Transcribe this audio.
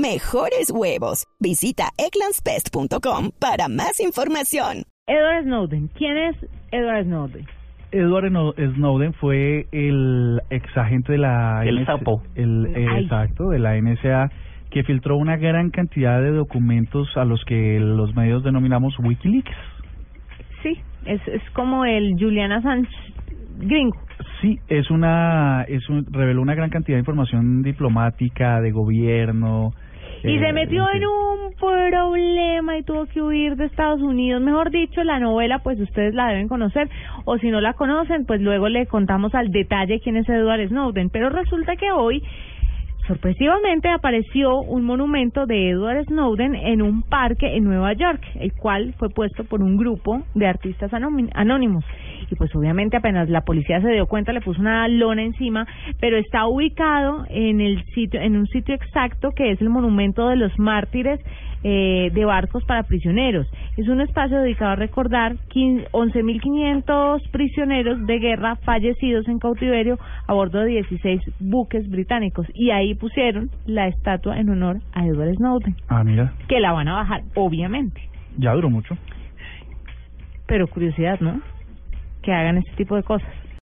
Mejores huevos. Visita egglandsbest.com para más información. Edward Snowden. ¿Quién es Edward Snowden? Edward No- Snowden fue el exagente de la El NSA sapo. el, eh, Ay. exacto, de la NSA que filtró una gran cantidad de documentos a los que los medios denominamos WikiLeaks. Sí, es, es como el Julian Assange gringo. Sí, es una es un, reveló una gran cantidad de información diplomática, de gobierno. Y eh, se metió fin. en un problema y tuvo que huir de Estados Unidos. Mejor dicho, la novela, pues ustedes la deben conocer. O si no la conocen, pues luego le contamos al detalle quién es Edward Snowden. Pero resulta que hoy, sorpresivamente, apareció un monumento de Edward Snowden en un parque en Nueva York, el cual fue puesto por un grupo de artistas anónimos. Y pues obviamente apenas la policía se dio cuenta, le puso una lona encima, pero está ubicado en el sitio, en un sitio exacto que es el monumento de los mártires eh, de barcos para prisioneros. Es un espacio dedicado a recordar 15 11.500 prisioneros de guerra fallecidos en cautiverio a bordo de 16 buques británicos. Y ahí pusieron la estatua en honor a Edward Snowden, Ah, mira, que la van a bajar, obviamente. ya duró mucho. Pero curiosidad, ¿no? Que hagan este tipo de cosas.